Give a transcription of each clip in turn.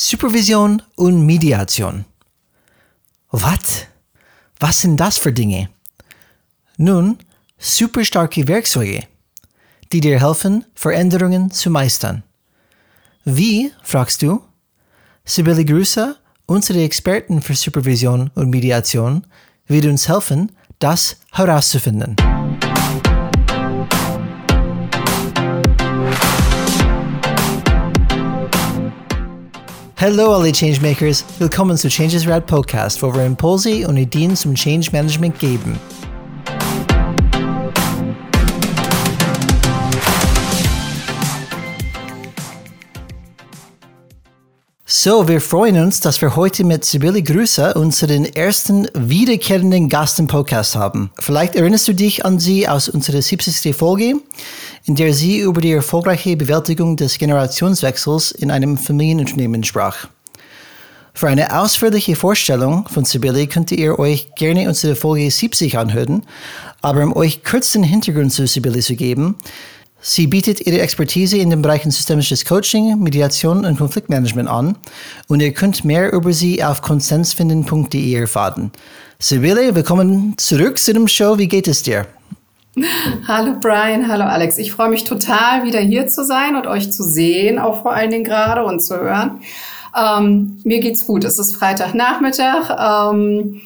Supervision und Mediation. Was? Was sind das für Dinge? Nun, super starke Werkzeuge, die dir helfen, Veränderungen zu meistern. Wie, fragst du? Sibylle Grüße, unsere Experten für Supervision und Mediation, wird uns helfen, das herauszufinden. Hallo alle Changemakers, willkommen zu Changes Rad Podcast, wo wir Impulse und Ideen zum Change Management geben. So, wir freuen uns, dass wir heute mit Sibylle Grüße unseren ersten wiederkehrenden Gast im Podcast haben. Vielleicht erinnerst du dich an sie aus unserer 70. Folge, in der sie über die erfolgreiche Bewältigung des Generationswechsels in einem Familienunternehmen sprach. Für eine ausführliche Vorstellung von Sibylle könnt ihr euch gerne unsere Folge 70 anhören, aber um euch kurz den Hintergrund zu Sibylle zu geben, Sie bietet ihre Expertise in den Bereichen systemisches Coaching, Mediation und Konfliktmanagement an und ihr könnt mehr über sie auf konsensfinden.de erfahren. Sibylle, willkommen zurück zu dem Show. Wie geht es dir? Hallo Brian, hallo Alex. Ich freue mich total, wieder hier zu sein und euch zu sehen, auch vor allen Dingen gerade und zu hören. Ähm, mir geht's gut. Es ist Freitagnachmittag. Ähm,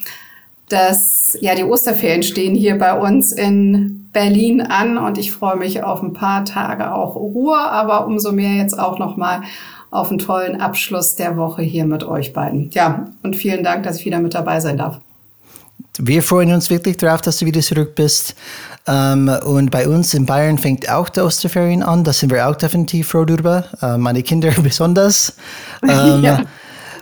das, ja, die Osterferien stehen hier bei uns in Berlin an und ich freue mich auf ein paar Tage auch Ruhe, aber umso mehr jetzt auch nochmal auf einen tollen Abschluss der Woche hier mit euch beiden. Ja, und vielen Dank, dass ich wieder mit dabei sein darf. Wir freuen uns wirklich darauf, dass du wieder zurück bist. Ähm, und bei uns in Bayern fängt auch die Osterferien an. Da sind wir auch definitiv froh darüber. Äh, meine Kinder besonders. Ähm, ja.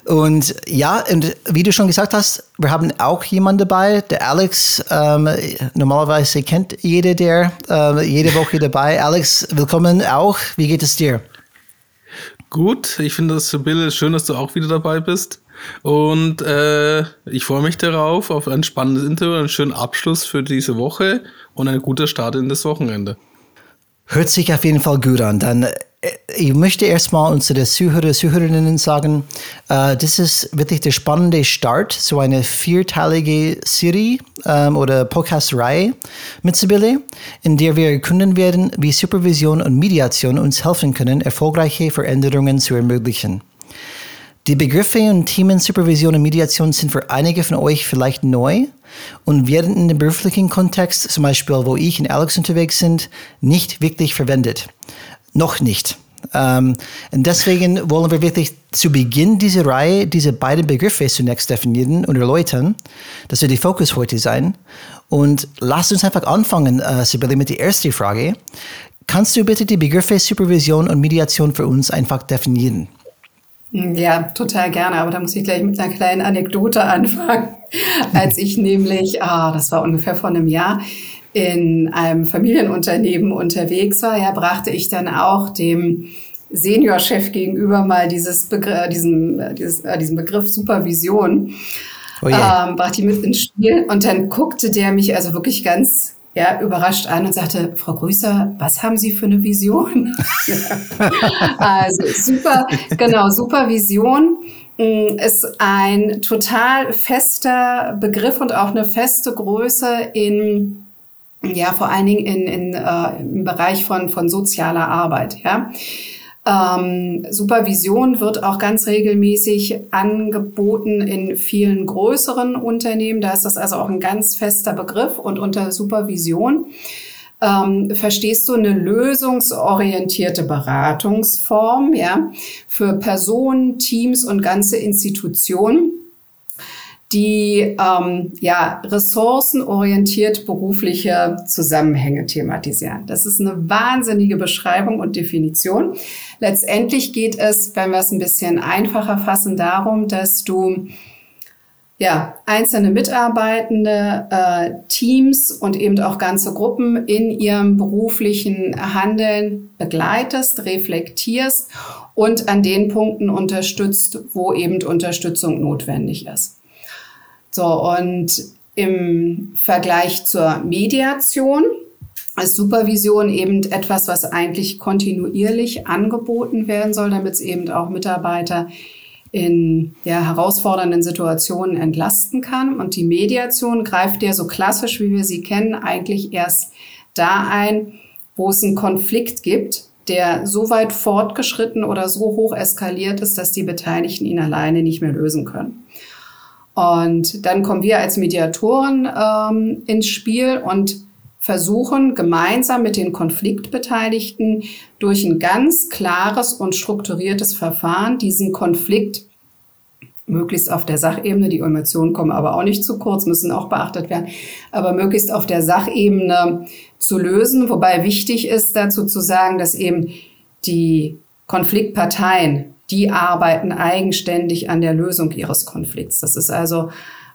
Und ja, und wie du schon gesagt hast, wir haben auch jemanden dabei, der Alex. Ähm, normalerweise kennt jeder der äh, jede Woche dabei. Alex, willkommen auch. Wie geht es dir? Gut, ich finde das, Bill, schön, dass du auch wieder dabei bist. Und äh, ich freue mich darauf, auf ein spannendes Interview, einen schönen Abschluss für diese Woche und ein guter Start in das Wochenende. Hört sich auf jeden Fall gut an. Dann äh, ich möchte erstmal unsere Zuhörer, Zuhörerinnen sagen, äh, das ist wirklich der spannende Start, so eine vierteilige Serie ähm, oder Podcast-Reihe mit Sibylle, in der wir erkunden werden, wie Supervision und Mediation uns helfen können, erfolgreiche Veränderungen zu ermöglichen. Die Begriffe und Themen Supervision und Mediation sind für einige von euch vielleicht neu und werden in dem beruflichen Kontext, zum Beispiel wo ich und Alex unterwegs sind, nicht wirklich verwendet. Noch nicht. Ähm, und deswegen wollen wir wirklich zu Beginn dieser Reihe diese beiden Begriffe zunächst definieren und erläutern. Das wird die Fokus heute sein. Und lasst uns einfach anfangen, äh, Sibylle, mit der ersten Frage. Kannst du bitte die Begriffe Supervision und Mediation für uns einfach definieren? Ja, total gerne, aber da muss ich gleich mit einer kleinen Anekdote anfangen. Als ich nämlich, ah, das war ungefähr vor einem Jahr, in einem Familienunternehmen unterwegs war, ja, brachte ich dann auch dem Seniorchef gegenüber mal dieses Begr diesen, dieses, äh, diesen Begriff Supervision, oh yeah. ähm, brachte ich mit ins Spiel und dann guckte der mich also wirklich ganz ja, überrascht an und sagte, Frau Grüßer, was haben Sie für eine Vision? also super, genau, Supervision mm, ist ein total fester Begriff und auch eine feste Größe in ja, vor allen Dingen in, in, äh, im Bereich von, von sozialer Arbeit. Ja. Ähm, Supervision wird auch ganz regelmäßig angeboten in vielen größeren Unternehmen. Da ist das also auch ein ganz fester Begriff. Und unter Supervision ähm, verstehst du eine lösungsorientierte Beratungsform ja, für Personen, Teams und ganze Institutionen die ähm, ja, ressourcenorientiert berufliche Zusammenhänge thematisieren. Das ist eine wahnsinnige Beschreibung und Definition. Letztendlich geht es, wenn wir es ein bisschen einfacher fassen, darum, dass du ja, einzelne Mitarbeitende, äh, Teams und eben auch ganze Gruppen in ihrem beruflichen Handeln begleitest, reflektierst und an den Punkten unterstützt, wo eben Unterstützung notwendig ist. So, und im Vergleich zur Mediation ist Supervision eben etwas, was eigentlich kontinuierlich angeboten werden soll, damit es eben auch Mitarbeiter in ja, herausfordernden Situationen entlasten kann. Und die Mediation greift ja so klassisch, wie wir sie kennen, eigentlich erst da ein, wo es einen Konflikt gibt, der so weit fortgeschritten oder so hoch eskaliert ist, dass die Beteiligten ihn alleine nicht mehr lösen können. Und dann kommen wir als Mediatoren ähm, ins Spiel und versuchen gemeinsam mit den Konfliktbeteiligten durch ein ganz klares und strukturiertes Verfahren diesen Konflikt möglichst auf der Sachebene, die Emotionen kommen aber auch nicht zu kurz, müssen auch beachtet werden, aber möglichst auf der Sachebene zu lösen, wobei wichtig ist dazu zu sagen, dass eben die Konfliktparteien, die arbeiten eigenständig an der Lösung ihres Konflikts. Das ist also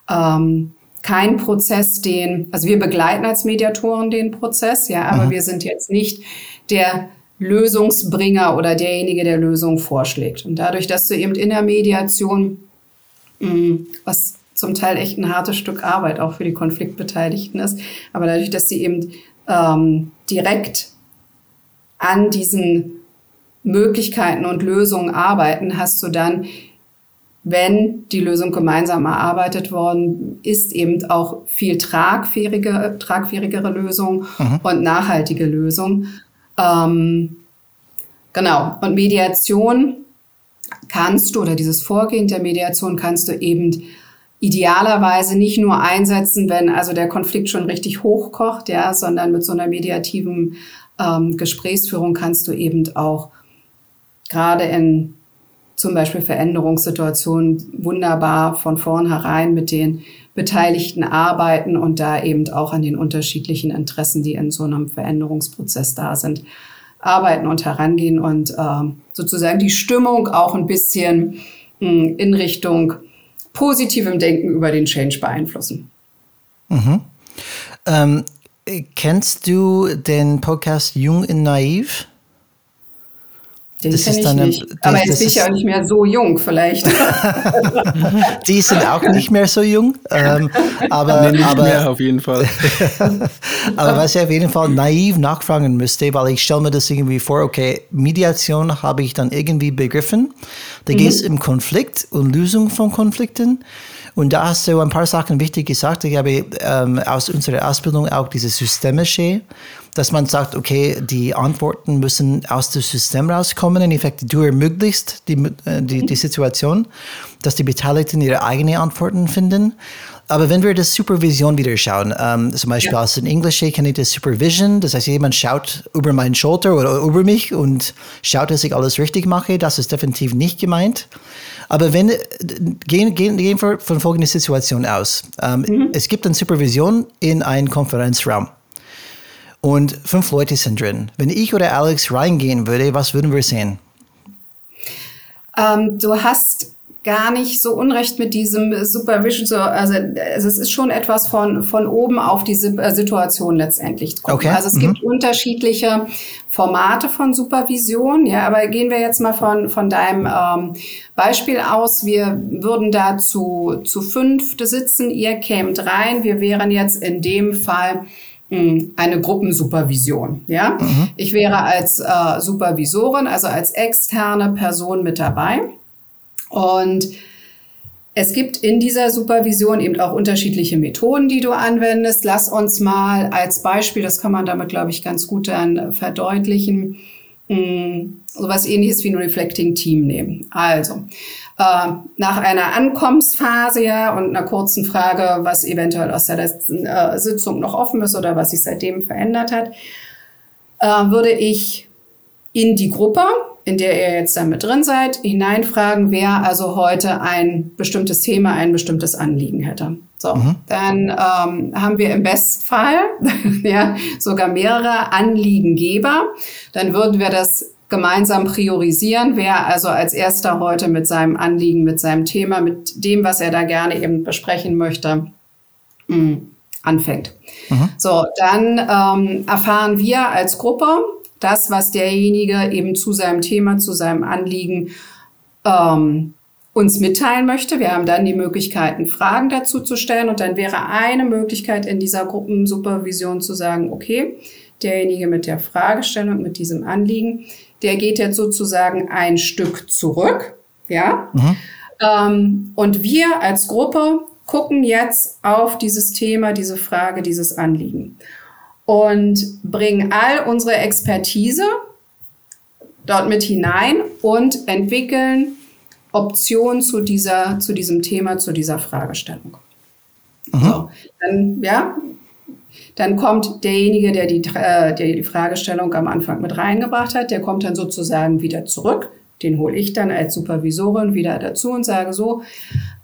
ähm, kein Prozess, den, also wir begleiten als Mediatoren den Prozess, ja, aber mhm. wir sind jetzt nicht der Lösungsbringer oder derjenige, der Lösung vorschlägt. Und dadurch, dass du eben in der Mediation, mh, mm, was zum Teil echt ein hartes Stück Arbeit auch für die Konfliktbeteiligten ist, aber dadurch, dass sie eben ähm, direkt an diesen Möglichkeiten und Lösungen arbeiten, hast du dann, wenn die Lösung gemeinsam erarbeitet worden ist, eben auch viel tragfähige, tragfähigere Lösung mhm. und nachhaltige Lösung. Ähm, genau. Und Mediation kannst du oder dieses Vorgehen der Mediation kannst du eben idealerweise nicht nur einsetzen, wenn also der Konflikt schon richtig hochkocht, ja, sondern mit so einer mediativen ähm, Gesprächsführung kannst du eben auch gerade in zum Beispiel Veränderungssituationen wunderbar von vornherein mit den Beteiligten arbeiten und da eben auch an den unterschiedlichen Interessen, die in so einem Veränderungsprozess da sind, arbeiten und herangehen und äh, sozusagen die Stimmung auch ein bisschen mh, hm, in Richtung positivem Denken über den Change beeinflussen. Mhm. Ähm, kennst du den Podcast Jung in Naiv? Den das ist ich dann nicht. Das, Aber jetzt bin ich ja auch nicht mehr so jung, vielleicht. die sind auch nicht mehr so jung. Ähm, aber, nee, nicht aber, mehr auf jeden Fall. aber was ich auf jeden Fall naiv nachfragen müsste, weil ich stelle mir das irgendwie vor, okay, Mediation habe ich dann irgendwie begriffen. Da mhm. geht es um Konflikt und Lösung von Konflikten. Und da hast du ein paar Sachen wichtig gesagt. Ich habe ähm, aus unserer Ausbildung auch dieses Systemische dass man sagt, okay, die Antworten müssen aus dem System rauskommen. In Effekt, du ermöglichst die, äh, die, die Situation, dass die Beteiligten ihre eigenen Antworten finden. Aber wenn wir das Supervision wieder schauen, ähm, zum Beispiel ja. aus dem Englischen kenne ich das Supervision, das heißt, jemand schaut über meine Schulter oder über mich und schaut, dass ich alles richtig mache, das ist definitiv nicht gemeint. Aber wenn, gehen, gehen, gehen wir von folgender Situation aus. Ähm, mhm. Es gibt eine Supervision in einem Konferenzraum und fünf Leute sind drin. Wenn ich oder Alex reingehen würde, was würden wir sehen? Ähm, du hast gar nicht so unrecht mit diesem Supervision. So, also, also es ist schon etwas von, von oben auf die äh, Situation letztendlich. Okay. Also es mhm. gibt unterschiedliche Formate von Supervision. Ja, aber gehen wir jetzt mal von, von deinem ähm, Beispiel aus. Wir würden da zu, zu fünfte sitzen. Ihr kämt rein. Wir wären jetzt in dem Fall eine Gruppensupervision. Ja, mhm. ich wäre als äh, Supervisorin, also als externe Person mit dabei. Und es gibt in dieser Supervision eben auch unterschiedliche Methoden, die du anwendest. Lass uns mal als Beispiel, das kann man damit, glaube ich, ganz gut dann verdeutlichen, hm, sowas ähnliches wie ein Reflecting Team nehmen. Also, äh, nach einer Ankommensphase ja und einer kurzen Frage, was eventuell aus der letzten äh, Sitzung noch offen ist oder was sich seitdem verändert hat, äh, würde ich in die Gruppe, in der ihr jetzt dann mit drin seid, hineinfragen, wer also heute ein bestimmtes Thema, ein bestimmtes Anliegen hätte. So, mhm. dann ähm, haben wir im Bestfall ja sogar mehrere Anliegengeber. Dann würden wir das gemeinsam priorisieren, wer also als erster heute mit seinem Anliegen, mit seinem Thema, mit dem, was er da gerne eben besprechen möchte, mh, mm, anfängt. Mhm. So, dann ähm, erfahren wir als Gruppe das, was derjenige eben zu seinem Thema, zu seinem Anliegen ähm, uns mitteilen möchte. Wir haben dann die Möglichkeiten, Fragen dazu zu stellen und dann wäre eine Möglichkeit in dieser Gruppensupervision zu sagen, okay, derjenige mit der Fragestellung, mit diesem Anliegen, der geht jetzt sozusagen ein Stück zurück, ja, mhm. Ähm, und wir als Gruppe gucken jetzt auf dieses Thema, diese Frage, dieses Anliegen und bringen all unsere Expertise dort mit hinein und entwickeln Optionen zu dieser, zu diesem Thema, zu dieser Fragestellung. Mhm. So, dann, ja, dann kommt derjenige, der die, äh, der die Fragestellung am Anfang mit reingebracht hat, der kommt dann sozusagen wieder zurück. Den hole ich dann als Supervisorin wieder dazu und sage so,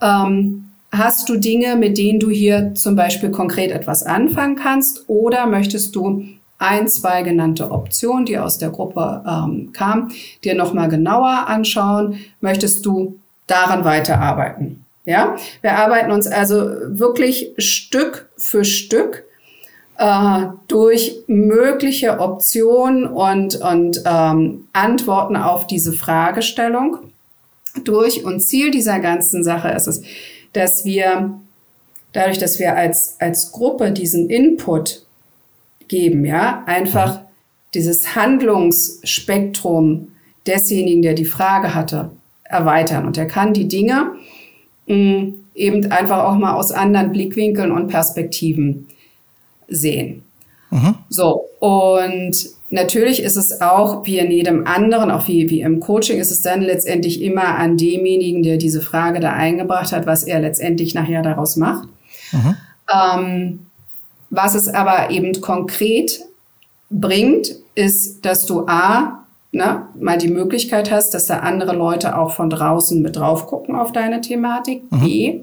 ähm, hast du Dinge, mit denen du hier zum Beispiel konkret etwas anfangen kannst oder möchtest du ein, zwei genannte Optionen, die aus der Gruppe ähm, kamen, dir nochmal genauer anschauen? Möchtest du daran weiterarbeiten? Ja, wir arbeiten uns also wirklich Stück für Stück äh, durch mögliche Optionen und, und ähm, Antworten auf diese Fragestellung durch. Und Ziel dieser ganzen Sache ist es, dass wir dadurch, dass wir als, als Gruppe diesen Input geben, ja, einfach mhm. dieses Handlungsspektrum desjenigen, der die Frage hatte, erweitern. Und er kann die Dinge mh, mm, eben einfach auch mal aus anderen Blickwinkeln und Perspektiven sehen. Mhm. So, und natürlich ist es auch wie in jedem anderen, auch wie, wie im Coaching, ist es dann letztendlich immer an demjenigen, der diese Frage da eingebracht hat, was er letztendlich nachher daraus macht. Mhm. Ähm, was es aber eben konkret bringt, ist, dass du A, ne, mal die Möglichkeit hast, dass da andere Leute auch von draußen mit drauf gucken auf deine Thematik. Mhm. B,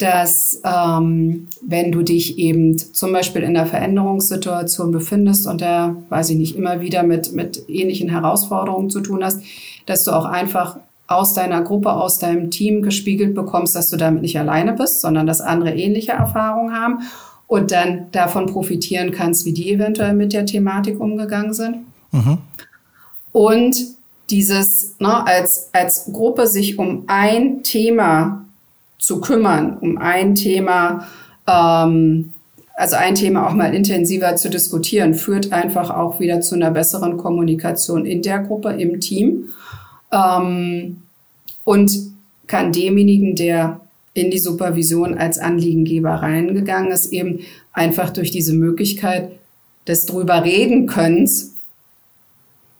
dass ähm, wenn du dich eben zum Beispiel in einer Veränderungssituation befindest und da, weiß ich nicht, immer wieder mit, mit ähnlichen Herausforderungen zu tun hast, dass du auch einfach aus deiner Gruppe, aus deinem Team gespiegelt bekommst, dass du damit nicht alleine bist, sondern dass andere ähnliche Erfahrungen haben und dann davon profitieren kannst, wie die eventuell mit der Thematik umgegangen sind. Mhm. Und dieses ne, als, als Gruppe sich um ein Thema zu kümmern, um ein Thema, ähm, also ein Thema auch mal intensiver zu diskutieren, führt einfach auch wieder zu einer besseren Kommunikation in der Gruppe, im Team. Ähm, und kann demjenigen, der in die Supervision als Anliegengeber reingegangen ist, eben einfach durch diese Möglichkeit des drüber reden Könnens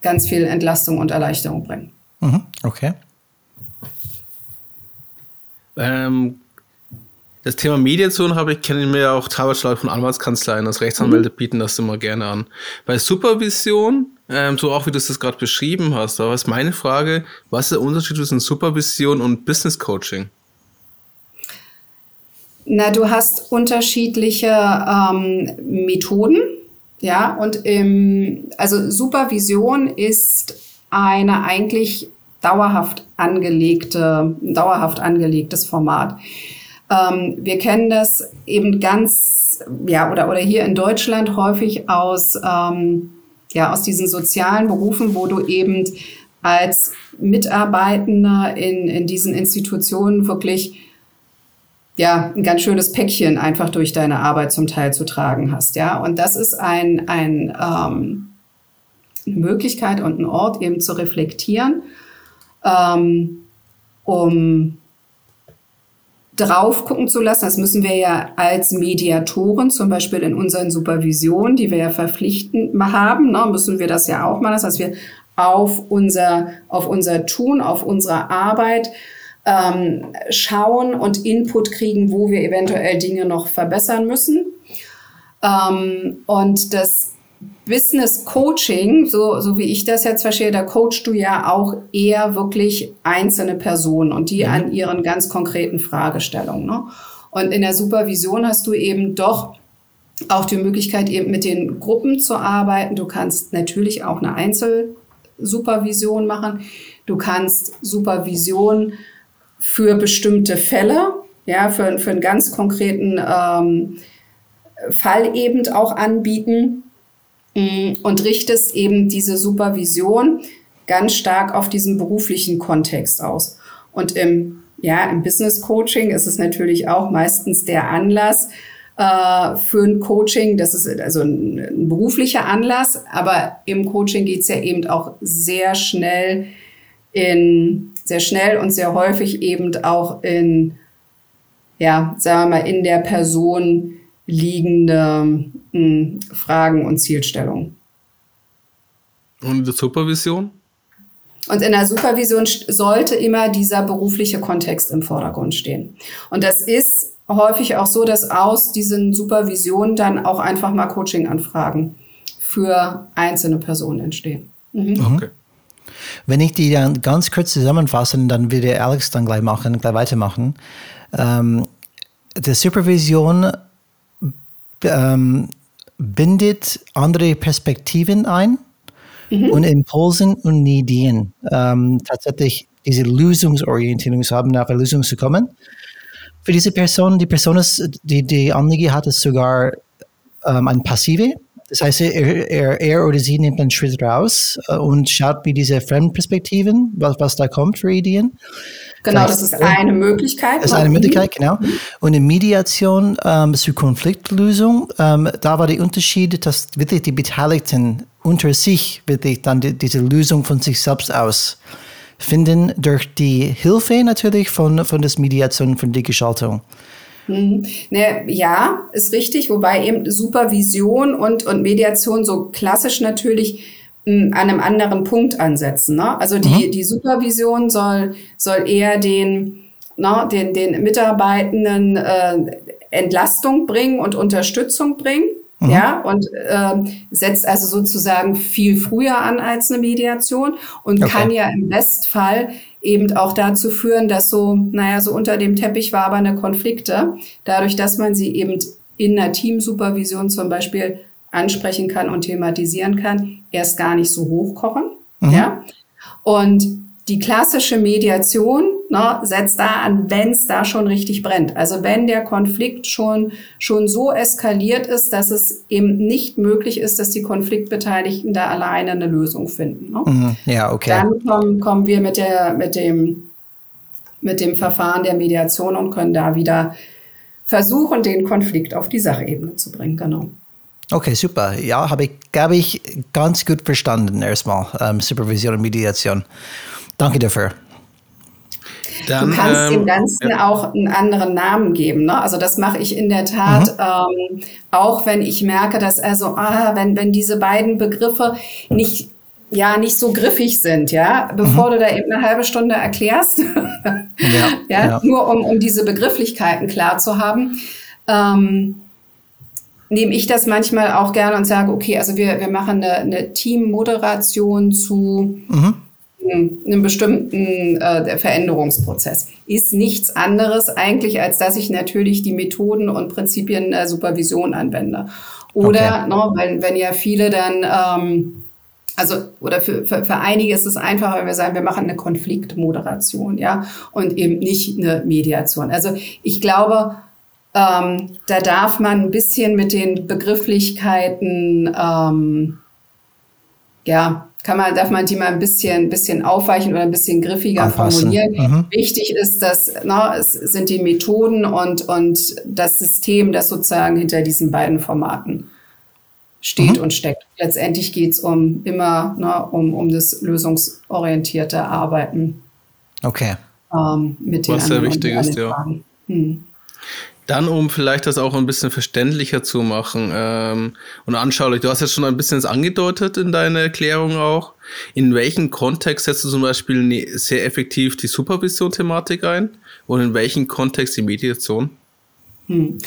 ganz viel Entlastung und Erleichterung bringen. Mhm, okay. Ähm, das Thema Mediation habe ich, kenne ich mir auch teilweise von Anwaltskanzleien als Rechtsanwälte mhm. bieten das immer gerne an. Bei Supervision, ähm, so auch wie du es gerade beschrieben hast, aber ist meine Frage, was ist der Unterschied zwischen Supervision und Business Coaching? Na, du hast unterschiedliche ähm, Methoden, ja, und im, also Supervision ist eine eigentlich dauerhaft angelegte, dauerhaft angelegtes Format. Ähm, wir kennen das eben ganz, ja, oder, oder hier in Deutschland häufig aus, ähm, ja, aus diesen sozialen Berufen, wo du eben als Mitarbeitender in, in diesen Institutionen wirklich ja, ein ganz schönes Päckchen einfach durch deine Arbeit zum Teil zu tragen hast, ja. Und das ist ein, ein, ähm, eine Möglichkeit und ein Ort eben zu reflektieren ähm, um drauf gucken zu lassen. Das müssen wir ja als Mediatoren, zum Beispiel in unseren Supervisionen, die wir ja verpflichtend haben, ne, müssen wir das ja auch machen. Das heißt, wir auf unser, auf unser Tun, auf unsere Arbeit ähm, schauen und Input kriegen, wo wir eventuell Dinge noch verbessern müssen. Ähm, und das Business Coaching, so, so wie ich das jetzt verstehe, da coachst du ja auch eher wirklich einzelne Personen und die mhm. an ihren ganz konkreten Fragestellungen. Ne? Und in der Supervision hast du eben doch auch die Möglichkeit, eben mit den Gruppen zu arbeiten. Du kannst natürlich auch eine Einzelsupervision machen. Du kannst Supervision für bestimmte Fälle, ja, für, für einen ganz konkreten ähm, Fall eben auch anbieten. Mm, und richtest eben diese Supervision ganz stark auf diesen beruflichen Kontext aus. Und im, ja, im Business Coaching ist es natürlich auch meistens der Anlass äh, für ein Coaching. Das ist also ein, ein beruflicher Anlass, aber im Coaching geht es ja eben auch sehr schnell in sehr schnell und sehr häufig eben auch in, ja, sagen wir mal, in der Person liegende mh, hm, Fragen und Zielstellungen. Und in der Supervision? Und in der Supervision sollte immer dieser berufliche Kontext im Vordergrund stehen. Und das ist häufig auch so, dass aus diesen Supervisionen dann auch einfach mal Coaching-Anfragen für einzelne Personen entstehen. Mhm. Okay. Wenn ich die dann ganz kurz zusammenfasse, dann würde Alex dann gleich machen, gleich weitermachen. Ähm, die Supervision ähm, bindet andere Perspektiven ein mhm. und Impulsen und Ideen. Ähm, tatsächlich diese Lösungsorientierung zu haben, auf eine Lösung zu kommen. Für diese Person, die Person ist, die die Anliege hat, ist sogar ähm, ein Passive. Das heißt, er, er, er, oder sie nimmt einen Schritt raus äh, und schaut, wie diese Fremdperspektiven, was, was da kommt für Ideen. Genau, das ist eine Möglichkeit. Das ist eine Möglichkeit, genau. Und in Mediation ähm, zur Konfliktlösung, ähm, da war der Unterschied, dass wirklich die Beteiligten unter sich wirklich dann die, diese Lösung von sich selbst aus finden durch die Hilfe natürlich von, von der Mediation, von der Geschaltung. Mhm. Ne, ja, ist richtig, wobei eben Supervision und, und Mediation so klassisch natürlich an einem anderen Punkt ansetzen. Ne? Also die, mhm. die Supervision soll, soll eher den, ne, den, den Mitarbeitenden äh, Entlastung bringen und Unterstützung bringen. Mhm. Ja, und äh, setzt also sozusagen viel früher an als eine Mediation und okay. kann ja im Bestfall eben auch dazu führen, dass so, naja, so unter dem Teppich wabernde Konflikte, dadurch, dass man sie eben in einer Teamsupervision zum Beispiel ansprechen kann und thematisieren kann, erst gar nicht so hochkochen. Mhm. Ja? Und die klassische Mediation ne, setzt da an, wenn es da schon richtig brennt. Also wenn der Konflikt schon, schon so eskaliert ist, dass es eben nicht möglich ist, dass die Konfliktbeteiligten da alleine eine Lösung finden. Ne? Mhm. Ja, okay. Dann kommen, kommen wir mit, der, mit, dem, mit dem Verfahren der Mediation und können da wieder versuchen, den Konflikt auf die Sachebene zu bringen. Genau. Okay, super. Ja, habe ich, glaube ich, ganz gut verstanden erstmal. Ähm, Supervision und Mediation. Danke dafür. Dann, du kannst ähm, dem Ganzen ja. auch einen anderen Namen geben. Ne? Also das mache ich in der Tat mhm. ähm, auch, wenn ich merke, dass also, ah, wenn, wenn diese beiden Begriffe nicht ja nicht so griffig sind, ja, bevor mhm. du da eben eine halbe Stunde erklärst, ja, ja, ja, nur um, um diese Begrifflichkeiten klar zu haben. Ähm, nehme ich das manchmal auch gerne und sage, okay, also wir, wir machen eine, eine Teammoderation zu mhm. einem bestimmten äh, Veränderungsprozess. Ist nichts anderes eigentlich, als dass ich natürlich die Methoden und Prinzipien der Supervision anwende. Oder, okay. ne, wenn, wenn ja viele dann, ähm, also, oder für, für, für einige ist es einfacher, wenn wir sagen, wir machen eine Konfliktmoderation, ja, und eben nicht eine Mediation. Also ich glaube, ähm, da darf man ein bisschen mit den Begrifflichkeiten, ähm, ja, kann man, darf man die mal ein bisschen, bisschen aufweichen oder ein bisschen griffiger Anpassen. formulieren. Mhm. Wichtig ist, dass na, es sind die Methoden und, und das System, das sozusagen hinter diesen beiden Formaten steht mhm. und steckt. Letztendlich geht es um immer na, um, um das lösungsorientierte Arbeiten. Okay. Ähm, mit Was sehr wichtig ist, ja. Hm. Dann, um vielleicht das auch ein bisschen verständlicher zu machen ähm, und anschaulich, du hast jetzt schon ein bisschen angedeutet in deiner Erklärung auch. In welchem Kontext setzt du zum Beispiel ne, sehr effektiv die Supervision-Thematik ein und in welchem Kontext die Mediation? Hm.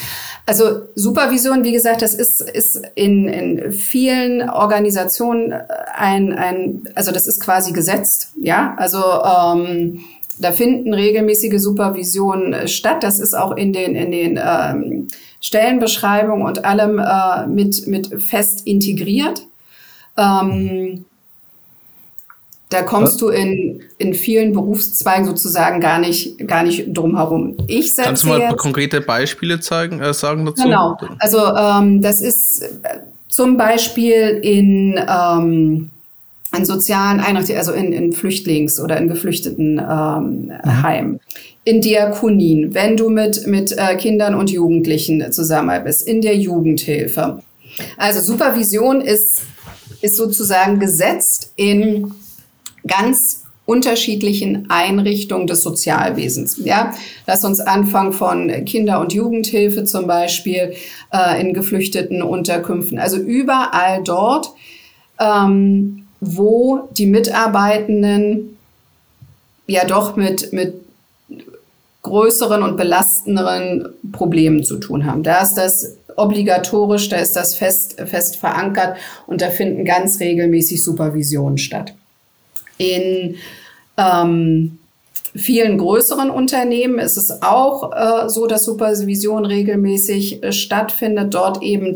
Also Supervision, wie gesagt, das ist, ist in, in vielen Organisationen ein, ein, also das ist quasi gesetzt, ja. Also ähm, da finden regelmäßige Supervisionen äh, statt. Das ist auch in den, in den ähm, Stellenbeschreibungen und allem äh, mit, mit fest integriert. Ähm, da kommst du in, in vielen Berufszweigen sozusagen gar nicht, gar nicht drum herum. Ich setze Kannst du mal jetzt, konkrete Beispiele zeigen, äh, sagen dazu? Genau. Also ähm, das ist äh, zum Beispiel in ähm, in sozialen Einrichtungen, also in, in Flüchtlings- oder in geflüchteten ähm. Heimen, in Diakonien, wenn du mit, mit äh, Kindern und Jugendlichen zusammen bist, in der Jugendhilfe. Also Supervision ist, ist sozusagen gesetzt in ganz unterschiedlichen Einrichtungen des Sozialwesens. Ja, lass uns anfangen von Kinder- und Jugendhilfe zum Beispiel äh, in geflüchteten Unterkünften. Also überall dort, ähm, wo die Mitarbeitenden ja doch mit, mit größeren und belastenderen Problemen zu tun haben. Da ist das obligatorisch, da ist das fest, fest verankert und da finden ganz regelmäßig Supervisionen statt. In ähm, vielen größeren Unternehmen ist es auch äh, so, dass Supervision regelmäßig äh, stattfindet, dort eben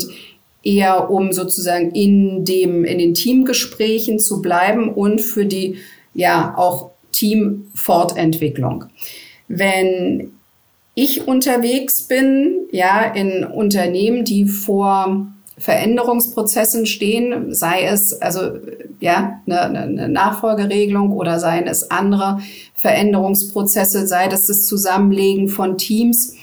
eher um sozusagen in dem, in den Teamgesprächen zu bleiben und für die, ja, auch Teamfortentwicklung. Wenn ich unterwegs bin, ja, in Unternehmen, die vor Veränderungsprozessen stehen, sei es also ja eine, eine Nachfolgeregelung oder seien es andere Veränderungsprozesse, sei das das Zusammenlegen von Teams,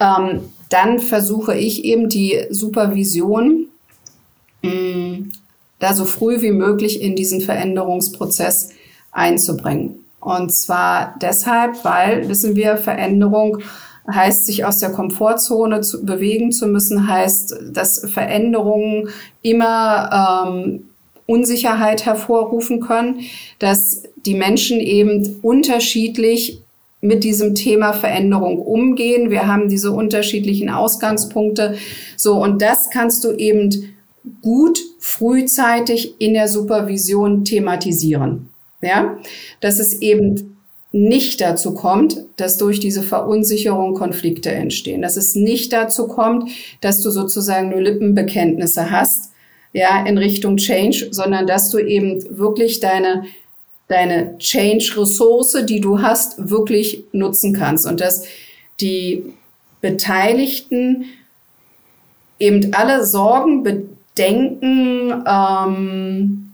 ähm, dann versuche ich eben die Supervision mm, da so früh wie möglich in diesen Veränderungsprozess einzubringen. Und zwar deshalb, weil, wissen wir, Veränderung heißt, sich aus der Komfortzone zu bewegen zu müssen, heißt, dass Veränderungen immer ähm, Unsicherheit hervorrufen können, dass die Menschen eben unterschiedlich mit diesem Thema Veränderung umgehen. Wir haben diese unterschiedlichen Ausgangspunkte. So, und das kannst du eben gut frühzeitig in der Supervision thematisieren. Ja, dass es eben nicht dazu kommt, dass durch diese Verunsicherung Konflikte entstehen. Dass es nicht dazu kommt, dass du sozusagen nur Lippenbekenntnisse hast, ja, in Richtung Change, sondern dass du eben wirklich deine, deine Change-Ressource, die du hast, wirklich nutzen kannst und dass die Beteiligten eben alle Sorgen, Bedenken, ähm,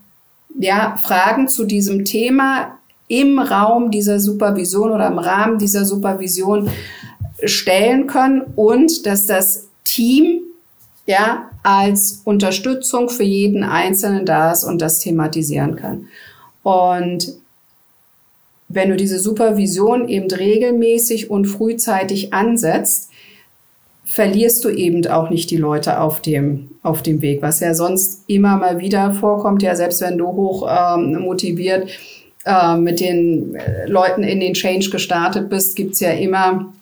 ja, Fragen zu diesem Thema im Raum dieser Supervision oder im Rahmen dieser Supervision stellen können und dass das Team ja als Unterstützung für jeden Einzelnen da ist und das thematisieren kann. Und wenn du diese Supervision eben regelmäßig und frühzeitig ansetzt, verlierst du eben auch nicht die Leute auf dem, auf dem Weg, was ja sonst immer mal wieder vorkommt, ja, selbst wenn du hoch ähm, motiviert äh, mit den äh, Leuten in den Change gestartet bist, gibt's ja immer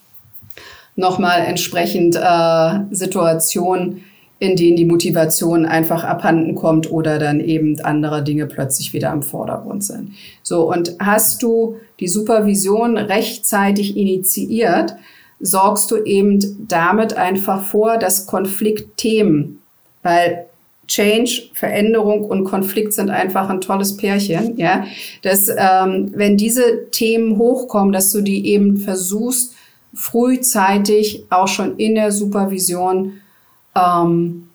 nochmal entsprechend äh, Situationen, in denen die Motivation einfach abhanden kommt oder dann eben andere Dinge plötzlich wieder am Vordergrund sind. So, und hast du die Supervision rechtzeitig initiiert, sorgst du eben damit einfach vor, dass Konfliktthemen, weil Change, Veränderung und Konflikt sind einfach ein tolles Pärchen, ja. Dass, ähm, wenn diese Themen hochkommen, dass du die eben versuchst, frühzeitig auch schon in der Supervision ähm,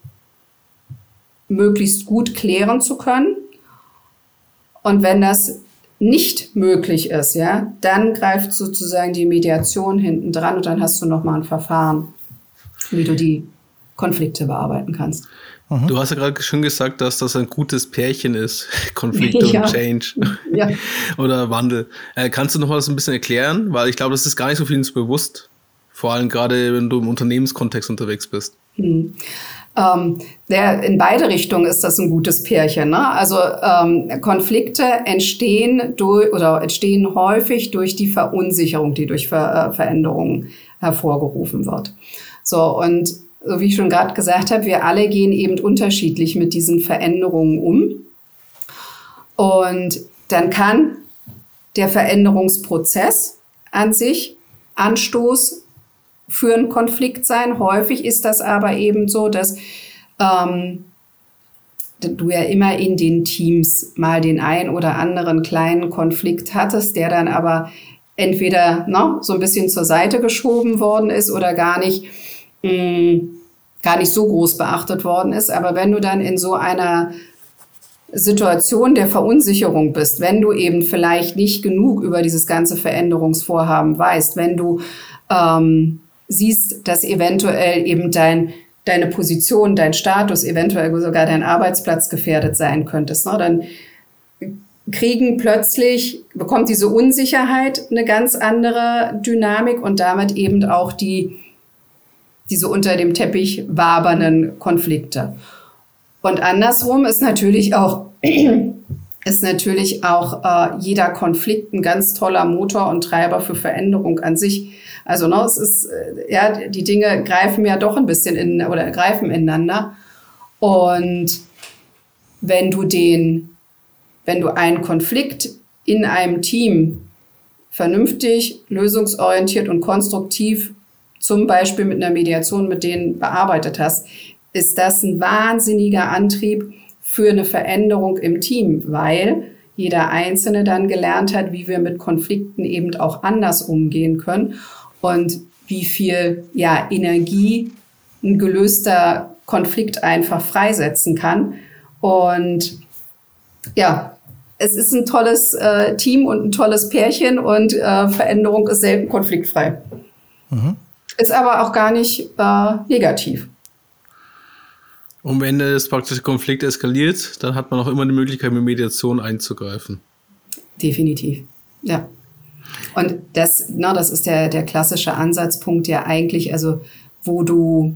möglichst gut klären zu können. Und wenn das nicht möglich ist, ja, dann greift sozusagen die Mediation hinten dran und dann hast du nochmal ein Verfahren, wie du die Konflikte bearbeiten kannst. Mhm. Du hast ja gerade schon gesagt, dass das ein gutes Pärchen ist, Konflikte ja. und Change ja. oder Wandel. Äh, kannst du noch mal das ein bisschen erklären? Weil ich glaube, das ist gar nicht so vielen bewusst. Vor allem gerade, wenn du im Unternehmenskontext unterwegs bist. Hm. Ähm, der, in beide Richtungen ist das ein gutes Pärchen. Ne? Also ähm, Konflikte entstehen durch oder entstehen häufig durch die Verunsicherung, die durch Ver, äh, Veränderungen hervorgerufen wird. So und so wie ich schon gerade gesagt habe, wir alle gehen eben unterschiedlich mit diesen Veränderungen um. Und dann kann der Veränderungsprozess an sich Anstoß für einen Konflikt sein. Häufig ist das aber eben so, dass ähm, du ja immer in den Teams mal den ein oder anderen kleinen Konflikt hattest, der dann aber entweder ne, so ein bisschen zur Seite geschoben worden ist oder gar nicht mh, gar nicht so groß beachtet worden ist. Aber wenn du dann in so einer Situation der Verunsicherung bist, wenn du eben vielleicht nicht genug über dieses ganze Veränderungsvorhaben weißt, wenn du ähm, siehst, dass eventuell eben dein deine Position, dein Status, eventuell sogar dein Arbeitsplatz gefährdet sein könntest, ne, dann kriegen plötzlich, bekommt diese Unsicherheit eine ganz andere Dynamik und damit eben auch die, diese unter dem Teppich wabernden Konflikte. Und andersrum ist natürlich auch, ist natürlich auch äh, jeder Konflikt ein ganz toller Motor und Treiber für Veränderung an sich. Also ne, es ist, äh, ja, die Dinge greifen ja doch ein bisschen in oder greifen ineinander. Und wenn du den wenn du einen Konflikt in einem Team vernünftig, lösungsorientiert und konstruktiv, zum Beispiel mit einer Mediation mit denen bearbeitet hast, ist das ein wahnsinniger Antrieb für eine Veränderung im Team, weil jeder Einzelne dann gelernt hat, wie wir mit Konflikten eben auch anders umgehen können und wie viel ja, Energie ein gelöster Konflikt einfach freisetzen kann. Und ja, es ist ein tolles äh, Team und ein tolles Pärchen und äh, Veränderung ist selten konfliktfrei. Mhm. Ist aber auch gar nicht äh, negativ. Und wenn das praktische Konflikt eskaliert, dann hat man auch immer die Möglichkeit, mit Mediation einzugreifen. Definitiv, ja. Und das, na, das ist der, der klassische Ansatzpunkt, der eigentlich, also wo du,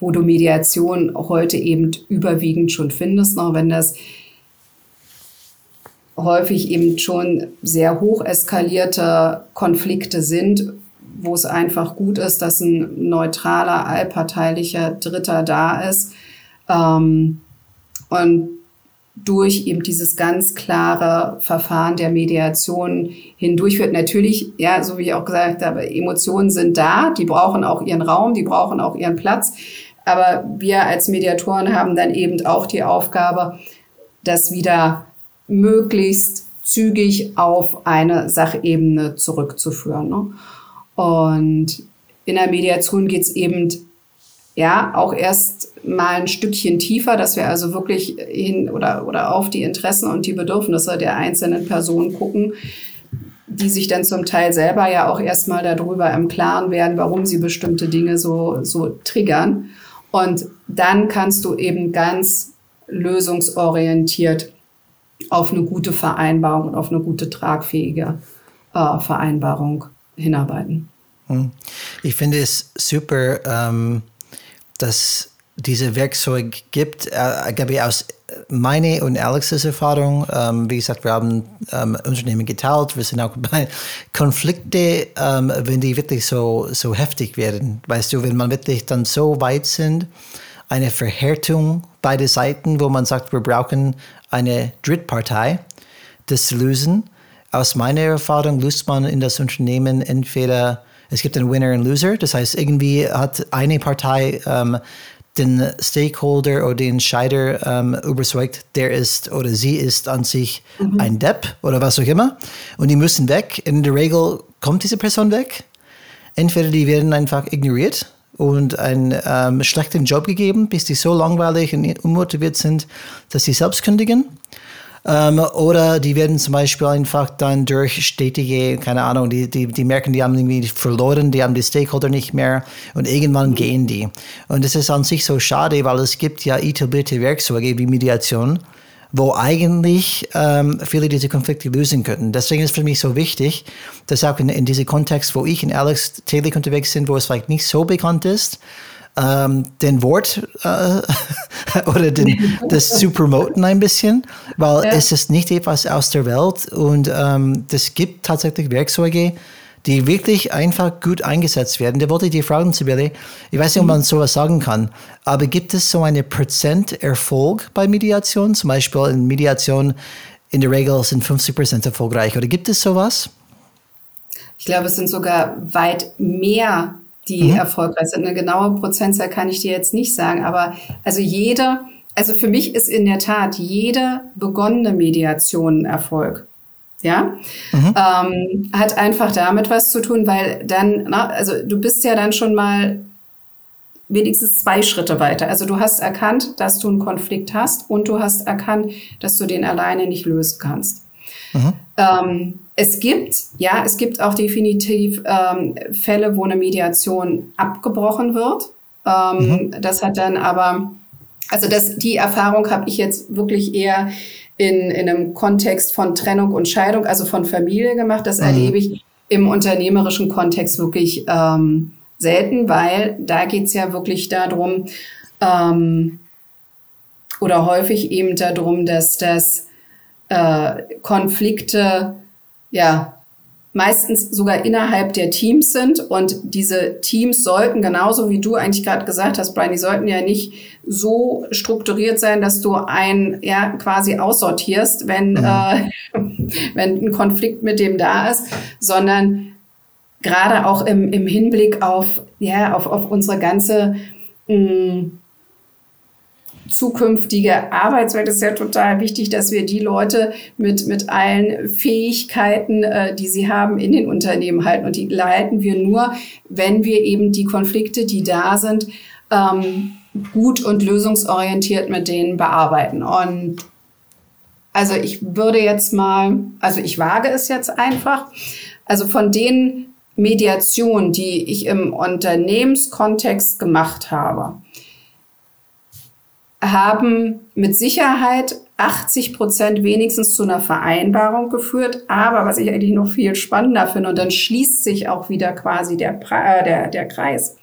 wo du Mediation heute eben überwiegend schon findest, noch wenn das häufig eben schon sehr hoch eskalierte Konflikte sind, wo es einfach gut ist, dass ein neutraler, allparteilicher Dritter da ist. Ähm, und durch eben dieses ganz klare Verfahren der Mediation hindurch wird natürlich, ja, so wie ich auch gesagt habe, Emotionen sind da, die brauchen auch ihren Raum, die brauchen auch ihren Platz. Aber wir als Mediatoren haben dann eben auch die Aufgabe, das wieder möglichst zügig auf eine Sachebene zurückzuführen. Ne? Und in der Mediation geht es eben ja auch erst mal ein Stückchen tiefer, dass wir also wirklich hin oder, oder auf die Interessen und die Bedürfnisse der einzelnen Personen gucken, die sich dann zum Teil selber ja auch erstmal darüber im Klaren werden, warum sie bestimmte Dinge so, so triggern. Und dann kannst du eben ganz lösungsorientiert auf eine gute Vereinbarung und auf eine gute tragfähige äh, Vereinbarung hinarbeiten. Hm. Ich finde es super, ähm, dass diese Werkzeug gibt. Äh, ich, aus meiner und Alexes Erfahrung, ähm, wie gesagt, wir haben ähm, Unternehmen geteilt, wir sind auch bei Konflikte, ähm, wenn die wirklich so, so heftig werden. Weißt du, wenn man wirklich dann so weit sind, eine Verhärtung beide Seiten, wo man sagt, wir brauchen eine Drittpartei, das lösen. Aus meiner Erfahrung löst man in das Unternehmen entweder, es gibt einen Winner und Loser, das heißt, irgendwie hat eine Partei ähm, den Stakeholder oder den Entscheider ähm, überzeugt, der ist oder sie ist an sich mhm. ein Depp oder was auch immer. Und die müssen weg. In der Regel kommt diese Person weg. Entweder die werden einfach ignoriert und einen ähm, schlechten Job gegeben, bis die so langweilig und unmotiviert sind, dass sie selbst kündigen. Ähm, oder die werden zum Beispiel einfach dann durch stetige, keine Ahnung, die, die, die merken, die haben irgendwie verloren, die haben die Stakeholder nicht mehr und irgendwann gehen die. Und das ist an sich so schade, weil es gibt ja etablierte Werkzeuge wie Mediation, wo eigentlich ähm, viele diese Konflikte lösen könnten. Deswegen ist für mich so wichtig, dass auch in, in diesem Kontext, wo ich und Alex täglich unterwegs sind, wo es vielleicht nicht so bekannt ist, ähm, den Wort äh, oder den, das zu promoten ein bisschen, weil ja. es ist nicht etwas aus der Welt und ähm, es gibt tatsächlich Werkzeuge, die wirklich einfach gut eingesetzt werden. Da wollte ich dir fragen, Sibylle, ich weiß nicht, ob man sowas sagen kann, aber gibt es so eine Prozent Erfolg bei Mediation? Zum Beispiel in Mediation in der Regel sind 50 Prozent erfolgreich. Oder gibt es sowas? Ich glaube, es sind sogar weit mehr, die mhm. erfolgreich sind. Eine genaue Prozentzahl kann ich dir jetzt nicht sagen, aber also jede, also für mich ist in der Tat jede begonnene Mediation Erfolg ja, mhm. ähm, hat einfach damit was zu tun, weil dann, na, also du bist ja dann schon mal wenigstens zwei Schritte weiter. Also du hast erkannt, dass du einen Konflikt hast und du hast erkannt, dass du den alleine nicht lösen kannst. Ähm, es gibt, ja, es gibt auch definitiv ähm, Fälle, wo eine Mediation abgebrochen wird. Ähm, mhm. Das hat dann aber, also das, die Erfahrung habe ich jetzt wirklich eher in, in einem Kontext von Trennung und Scheidung, also von Familie gemacht. Das mhm. erlebe ich im unternehmerischen Kontext wirklich ähm, selten, weil da geht es ja wirklich darum, ähm, oder häufig eben darum, dass das äh, Konflikte ja meistens sogar innerhalb der Teams sind. Und diese Teams sollten, genauso wie du eigentlich gerade gesagt hast, Brian, die sollten ja nicht so strukturiert sein, dass du ein ja quasi aussortierst, wenn, mhm. äh, wenn ein Konflikt mit dem da ist, sondern gerade auch im, im Hinblick auf, ja, auf, auf unsere ganze mh, mm, zukünftige Arbeitswelt ist ja total wichtig, dass wir die Leute mit, mit allen Fähigkeiten, äh, die sie haben, in den Unternehmen halten. Und die leiten wir nur, wenn wir eben die Konflikte, die da sind, ähm, gut und lösungsorientiert mit denen bearbeiten. Und also ich würde jetzt mal, also ich wage es jetzt einfach, also von den Mediationen, die ich im Unternehmenskontext gemacht habe, haben mit Sicherheit 80 Prozent wenigstens zu einer Vereinbarung geführt. Aber was ich eigentlich noch viel spannender finde, und dann schließt sich auch wieder quasi der, äh, der, der Kreis.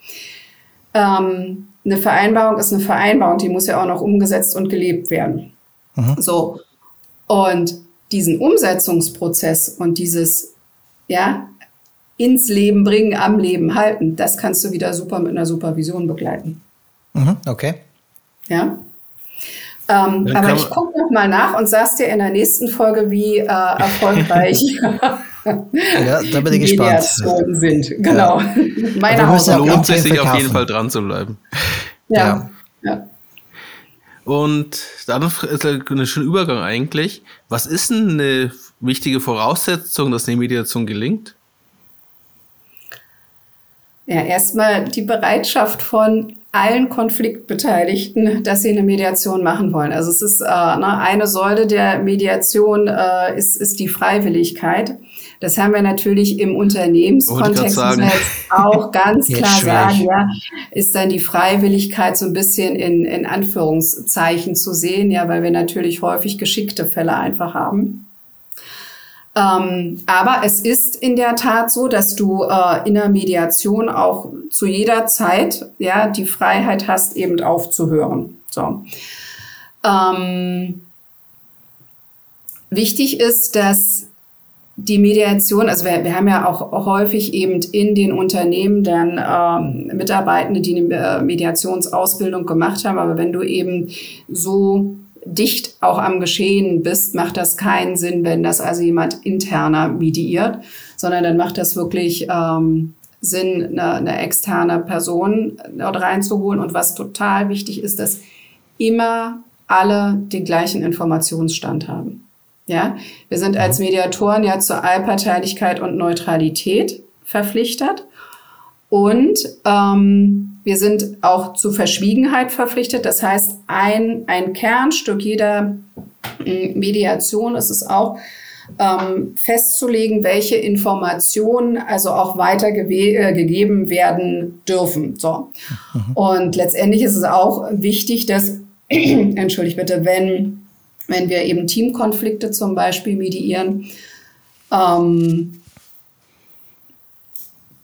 Ähm, eine Vereinbarung ist eine Vereinbarung, die muss ja auch noch umgesetzt und gelebt werden. Mhm. So. Und diesen Umsetzungsprozess und dieses, ja, ins Leben bringen, am Leben halten, das kannst du wieder super mit einer Supervision begleiten. Mhm, okay. Ja. Ähm, aber ich gucke noch mal nach und sag's dir in der nächsten Folge, wie äh, erfolgreich ja, da bin ich gespannt. sind. Genau. Ja. Meine es lohnt sich, sich auf jeden Fall dran zu bleiben. Ja. ja. ja. Und dann ist ein schöner Übergang eigentlich. Was ist denn eine wichtige Voraussetzung, dass eine Mediation gelingt? Ja, erstmal die Bereitschaft von allen Konfliktbeteiligten, dass sie eine Mediation machen wollen. Also es ist äh, ne, eine Säule der Mediation äh, ist, ist die Freiwilligkeit. Das haben wir natürlich im Unternehmenskontext auch ganz klar sagen, ja, ist dann die Freiwilligkeit so ein bisschen in, in Anführungszeichen zu sehen, ja, weil wir natürlich häufig geschickte Fälle einfach haben. Ähm, aber es ist in der Tat so, dass du äh, in der Mediation auch zu jeder Zeit ja die Freiheit hast, eben aufzuhören. So. Ähm, wichtig ist, dass die Mediation, also wir, wir haben ja auch häufig eben in den Unternehmen dann ähm, Mitarbeitende, die eine Mediationsausbildung gemacht haben, aber wenn du eben so dicht auch am Geschehen bist, macht das keinen Sinn, wenn das also jemand interner mediiert, sondern dann macht das wirklich ähm, Sinn, eine, eine externe Person dort reinzuholen. Und was total wichtig ist, dass immer alle den gleichen Informationsstand haben. Ja, wir sind als Mediatoren ja zur Allparteilichkeit und Neutralität verpflichtet. Und ähm, wir sind auch zu Verschwiegenheit verpflichtet. Das heißt, ein, ein Kernstück jeder mm, Mediation ist es auch, ähm, festzulegen, welche Informationen also auch weitergegeben äh, werden dürfen. So. Mhm. Und letztendlich ist es auch wichtig, dass, entschuldigt bitte, wenn, wenn wir eben Teamkonflikte zum Beispiel mediieren, ähm,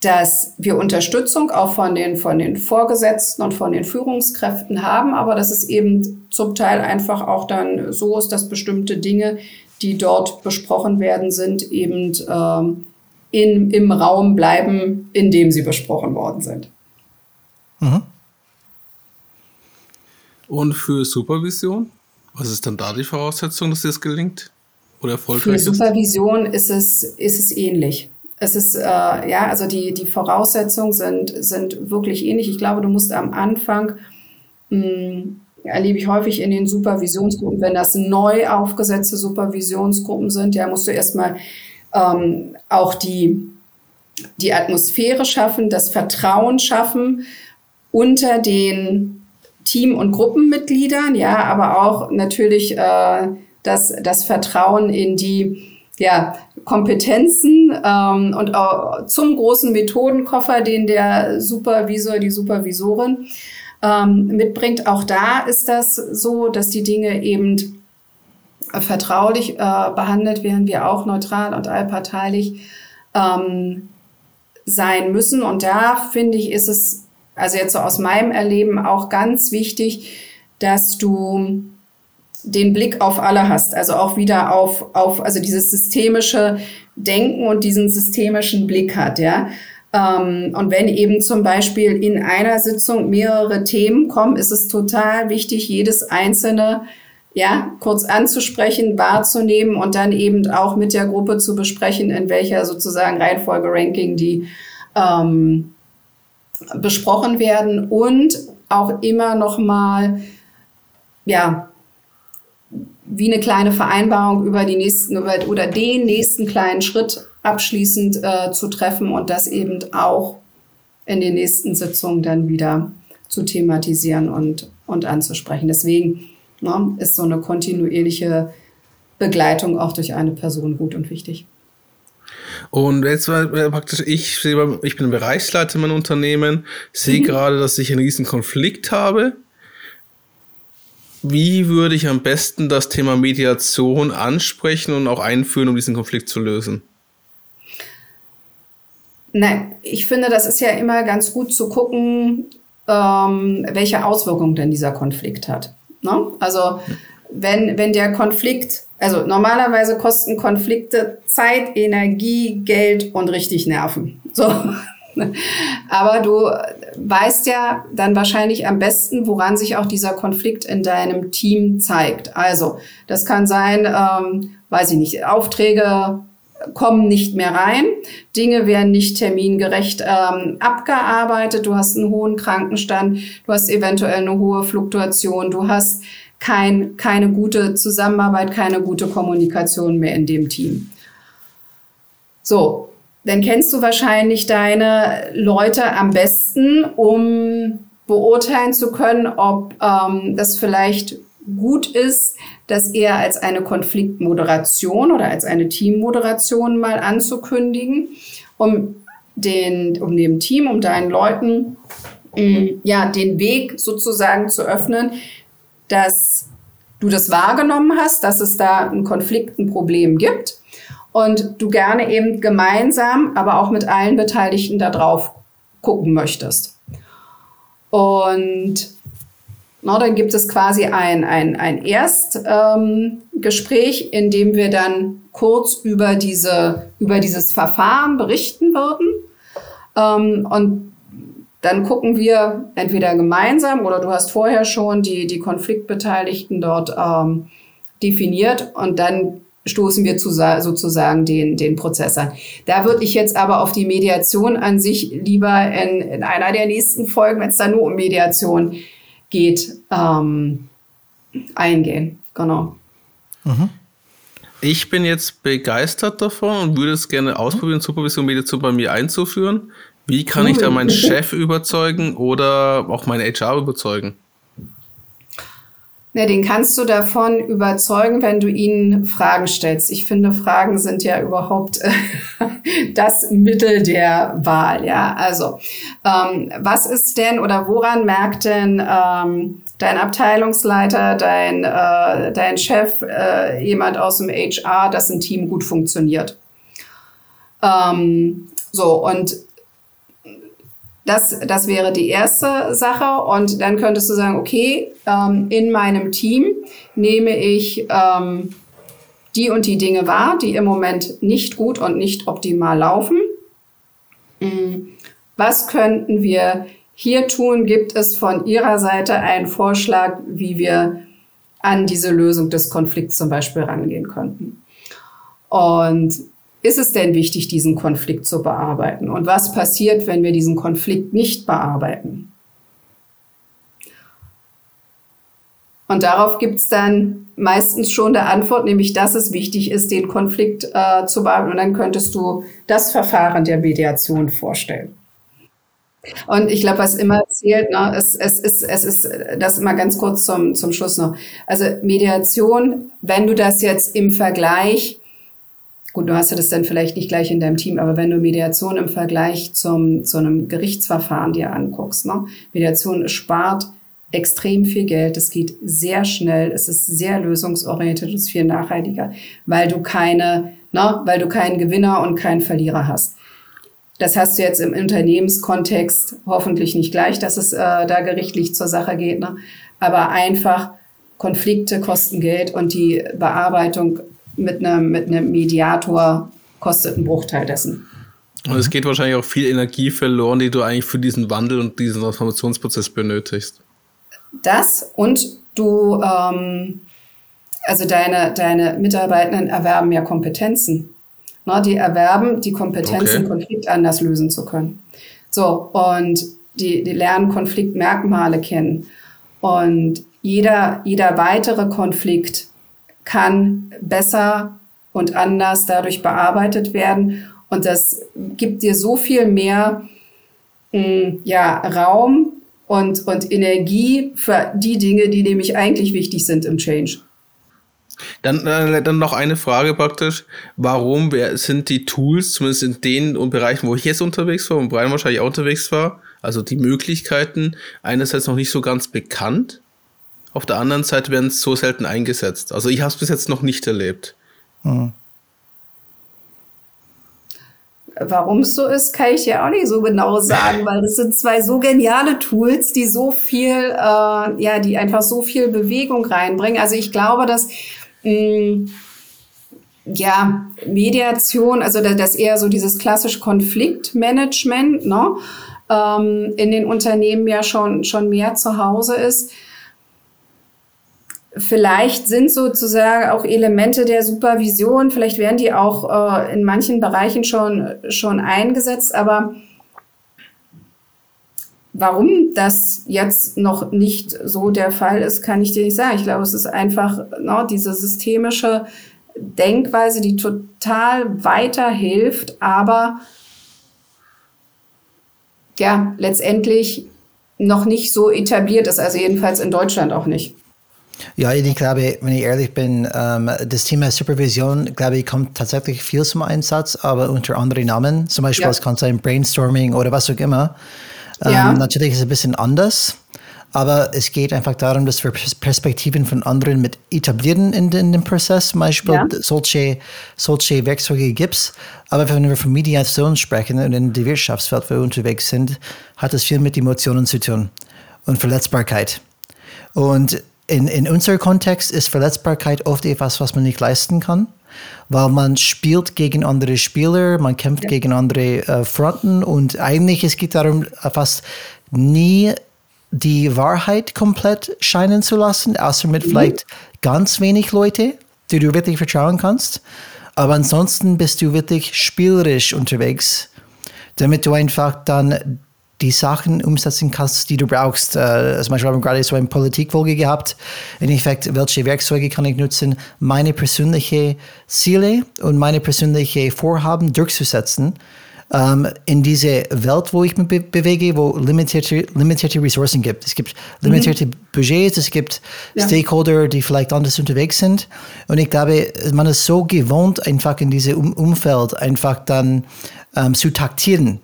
dass wir Unterstützung auch von den, von den Vorgesetzten und von den Führungskräften haben, aber dass es eben zum Teil einfach auch dann so ist, dass bestimmte Dinge, die dort besprochen werden, sind eben ähm, in, im Raum bleiben, in dem sie besprochen worden sind. Mhm. Und für Supervision? Was ist dann da die Voraussetzung, dass das gelingt? Oder erfolgreich Für Supervision ist es, ist es ähnlich es ist, äh, ja, also die, die Voraussetzungen sind, sind wirklich ähnlich. Ich glaube, du musst am Anfang, mh, hm, erlebe ich häufig in den Supervisionsgruppen, wenn das neu aufgesetzte Supervisionsgruppen sind, ja, musst du erstmal ähm, auch die, die Atmosphäre schaffen, das Vertrauen schaffen unter den Team- und Gruppenmitgliedern, ja, aber auch natürlich äh, das, das Vertrauen in die ja, Kompetenzen ähm, und auch zum großen Methodenkoffer, den der Supervisor, die vertraulich äh, behandelt werden, wir auch neutral und allparteilich ähm, sein müssen. Und da finde ich, ist es, also jetzt so aus meinem Erleben auch ganz wichtig, dass du den Blick auf alle hast, also auch wieder auf, auf also dieses systemische Denken und diesen systemischen Blick hat, ja. Ähm, und wenn eben zum Beispiel in einer Sitzung mehrere Themen kommen, ist es total wichtig, jedes einzelne ja, kurz anzusprechen, wahrzunehmen und dann eben auch mit der Gruppe zu besprechen, in welcher sozusagen Reihenfolge Ranking die ähm, besprochen werden und auch immer noch mal ja wie eine kleine Vereinbarung über die nächsten über, oder den nächsten kleinen Schritt abschließend äh, zu treffen und das eben auch in den nächsten Sitzungen dann wieder zu thematisieren und, und anzusprechen. Deswegen ne, ist so eine kontinuierliche Begleitung auch durch eine Person gut und wichtig. Und jetzt war praktisch, ich, ich bin Bereichsleiter in meinem Unternehmen, sehe mhm. gerade, dass ich einen riesen Konflikt habe. Wie würde ich am besten das Thema Mediation ansprechen und auch einführen, um diesen Konflikt zu lösen? Nein, ich finde, das ist ja immer ganz gut zu gucken, ähm, welche Auswirkungen denn dieser Konflikt hat. Ne? Also wenn, wenn der Konflikt, also normalerweise kosten Konflikte Zeit, Energie, Geld und richtig Nerven. So. Aber du weißt ja dann wahrscheinlich am besten, woran sich auch dieser Konflikt in deinem Team zeigt. Also, das kann sein, ähm, weiß ich nicht, Aufträge kommen nicht mehr rein, Dinge werden nicht termingerecht ähm, abgearbeitet, du hast einen hohen Krankenstand, du hast eventuell eine hohe Fluktuation, du hast kein, keine gute Zusammenarbeit, keine gute Kommunikation mehr in dem Team. So, dann kennst du wahrscheinlich deine Leute am besten, um beurteilen zu können, ob ähm, das vielleicht gut ist, das eher als eine Konfliktmoderation oder als eine Teammoderation mal anzukündigen, um den, um dem Team, um deinen Leuten, mm, ja, den Weg sozusagen zu öffnen, dass du das wahrgenommen hast, dass es da ein Konflikt, ein Problem gibt und du gerne eben gemeinsam, aber auch mit allen Beteiligten da drauf gucken möchtest. Und na, dann gibt es quasi ein, ein, ein Erstgespräch, ähm, in dem wir dann kurz über, diese, über dieses Verfahren berichten würden. Ähm, und dann gucken wir entweder gemeinsam oder du hast vorher schon die, die Konfliktbeteiligten dort ähm, definiert und dann stoßen wir zu, sozusagen den, den Prozess an. Da würde ich jetzt aber auf die Mediation an sich lieber in, in einer der nächsten Folgen, wenn es da nur um Mediation geht, ähm, eingehen. Genau. Mhm. Ich bin jetzt begeistert davon und würde es gerne ausprobieren, Supervision Mediation bei mir einzuführen. Wie kann ich da meinen Chef überzeugen oder auch meinen HR überzeugen? Ja, den kannst du davon überzeugen, wenn du ihnen Fragen stellst. Ich finde, Fragen sind ja überhaupt äh, das Mittel der Wahl. Ja, also ähm, was ist denn oder woran merkt denn ähm, dein Abteilungsleiter, dein äh, dein Chef, äh, jemand aus dem HR, dass ein Team gut funktioniert? Ähm, so und das, das wäre die erste Sache. Und dann könntest du sagen, okay, ähm, in meinem Team nehme ich ähm, die und die Dinge wahr, die im Moment nicht gut und nicht optimal laufen. Mm, was könnten wir hier tun? Gibt es von Ihrer Seite einen Vorschlag, wie wir an diese Lösung des Konflikts zum Beispiel rangehen könnten? Und ist es denn wichtig, diesen Konflikt zu bearbeiten? Und was passiert, wenn wir diesen Konflikt nicht bearbeiten? Und darauf gibt es dann meistens schon eine Antwort, nämlich dass es wichtig ist, den Konflikt äh, zu bearbeiten. Und dann könntest du das Verfahren der Mediation vorstellen. Und ich glaube, was immer zählt, ne, es, es, ist, es ist das immer ganz kurz zum, zum Schluss noch. Also Mediation, wenn du das jetzt im Vergleich Gut, du hast ja das dann vielleicht nicht gleich in deinem Team, aber wenn du Mediation im Vergleich zum, zu einem Gerichtsverfahren dir anguckst, ne? Mediation spart extrem viel Geld, es geht sehr schnell, es ist sehr lösungsorientiert, es ist viel nachhaltiger, weil du keine, ne, weil du keinen Gewinner und keinen Verlierer hast. Das hast du jetzt im Unternehmenskontext hoffentlich nicht gleich, dass es äh, da gerichtlich zur Sache geht, ne? aber einfach Konflikte kosten Geld und die Bearbeitung mit einem, mit einem Mediator kostet einen Bruchteil dessen. Und es geht wahrscheinlich auch viel Energie verloren, die du eigentlich für diesen Wandel und diesen Transformationsprozess benötigst. Das und du, ähm, also deine, deine Mitarbeitenden erwerben ja Kompetenzen. Na, die erwerben die Kompetenzen, okay. Konflikt anders lösen zu können. So, und die, die lernen Konfliktmerkmale kennen. Und jeder, jeder weitere Konflikt kann besser und anders dadurch bearbeitet werden. Und das gibt dir so viel mehr mm, ja, Raum und, und Energie für die Dinge, die nämlich eigentlich wichtig sind im Change. Dann, äh, dann noch eine Frage praktisch. Warum sind die Tools, zumindest in den Bereichen, wo ich jetzt unterwegs war und Brian wahrscheinlich auch unterwegs war, also die Möglichkeiten, einerseits noch nicht so ganz bekannt, auf der anderen Seite werden es so selten eingesetzt. Also ich habe es bis jetzt noch nicht erlebt. Hm. Warum es so ist, kann ich ja auch nicht so genau sagen, weil das sind zwei so geniale Tools, die so viel, äh, ja, die einfach so viel Bewegung reinbringen. Also ich glaube, dass mh, mm, ja, Mediation, also das eher so dieses klassische Konfliktmanagement, ne, ähm, in den Unternehmen ja schon, schon mehr zu Hause ist. Vielleicht sind sozusagen auch Elemente der Supervision, vielleicht werden die auch äh, in manchen Bereichen schon, schon eingesetzt, aber warum das jetzt noch nicht so der Fall ist, kann ich dir nicht sagen. Ich glaube, es ist einfach no, ne, diese systemische Denkweise, die total weiterhilft, aber ja, letztendlich noch nicht so etabliert ist, also jedenfalls in Deutschland auch nicht. Ja, ich glaube, wenn ich ehrlich bin, ähm, das Thema Supervision, glaube ich, kommt tatsächlich viel zum Einsatz, aber unter anderen Namen. Zum Beispiel, ja. es kann sein Brainstorming oder was auch immer. Ähm, ja. Natürlich ist es ein bisschen anders, aber es geht einfach darum, dass wir Perspektiven von anderen mit etablieren in, in dem Prozess. Zum Beispiel ja. solche, solche Werkzeuge gibt es. Aber wenn wir von Mediation sprechen und in der Wirtschaftswelt wir unterwegs sind, hat es viel mit Emotionen zu tun und Verletzbarkeit. Und in, in unserem Kontext ist Verletzbarkeit oft etwas, was man nicht leisten kann, weil man spielt gegen andere Spieler, man kämpft ja. gegen andere äh, Fronten und eigentlich es geht darum, fast nie die Wahrheit komplett scheinen zu lassen, außer mit mhm. vielleicht ganz wenig Leute, die du wirklich vertrauen kannst. Aber ansonsten bist du wirklich spielerisch unterwegs, damit du einfach dann die Sachen umsetzen kannst, die du brauchst. Äh, zum Beispiel haben wir gerade so eine Politikfolge gehabt. In Effekt, welche Werkzeuge kann ich nutzen, meine persönlichen Ziele und meine persönlichen Vorhaben durchzusetzen ähm, in diese Welt, wo ich mich be bewege, wo limitierte, limitierte Ressourcen gibt. Es gibt limitierte mhm. Budgets, es gibt ja. Stakeholder, die vielleicht anders unterwegs sind. Und ich glaube, man ist so gewohnt, einfach in diesem um Umfeld einfach dann ähm, zu taktieren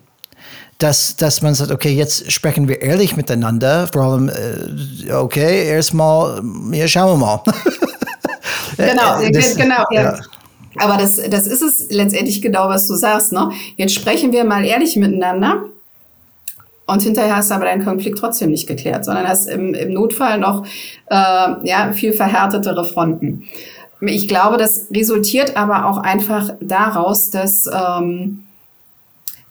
dass, dass man sagt, okay, jetzt sprechen wir ehrlich miteinander, vor allem, äh, okay, erstmal, ja, schauen wir mal. genau, äh, das, genau, ja. ja. Aber das, das ist es letztendlich genau, was du sagst. Ne? Jetzt sprechen wir mal ehrlich miteinander. Und hinterher hast du aber deinen Konflikt trotzdem nicht geklärt, sondern hast im, im Notfall noch äh, ja, viel verhärtetere Fronten. Ich glaube, das resultiert aber auch einfach daraus, dass ähm,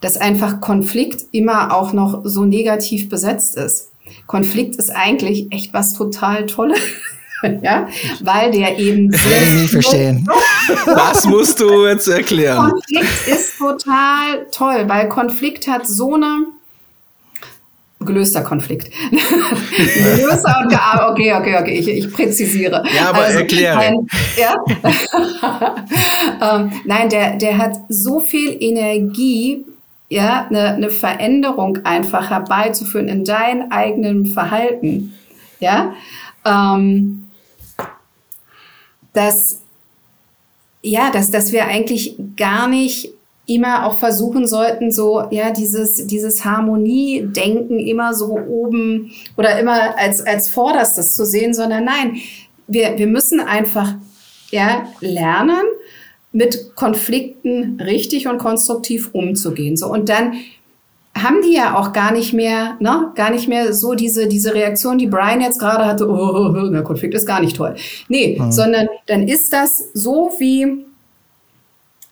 dass einfach Konflikt immer auch noch so negativ besetzt ist. Konflikt ist eigentlich echt was total Tolles. ja, weil der eben. Das werde ich nie verstehen. Das musst du jetzt erklären. Konflikt ist total toll, weil Konflikt hat so eine gelöster Konflikt. gelöster und gearbeitet. Okay, okay, okay, ich, ich präzisiere. Ja, aber also, erkläre. Ein, ja? ähm, nein, der, der hat so viel Energie ja, eine, eine Veränderung einfach herbeizuführen in deinem eigenen Verhalten, ja, ähm, dass, ja, dass, dass wir eigentlich gar nicht immer auch versuchen sollten, so, ja, dieses, dieses Harmoniedenken immer so oben oder immer als, als Vorderstes zu sehen, sondern nein, wir, wir müssen einfach, ja, lernen, mit Konflikten richtig und konstruktiv umzugehen. So, und dann haben die ja auch gar nicht mehr, ne, gar nicht mehr so diese, diese Reaktion, die Brian jetzt gerade hatte, oh, der Konflikt ist gar nicht toll. Nee, mhm. sondern dann ist das so wie,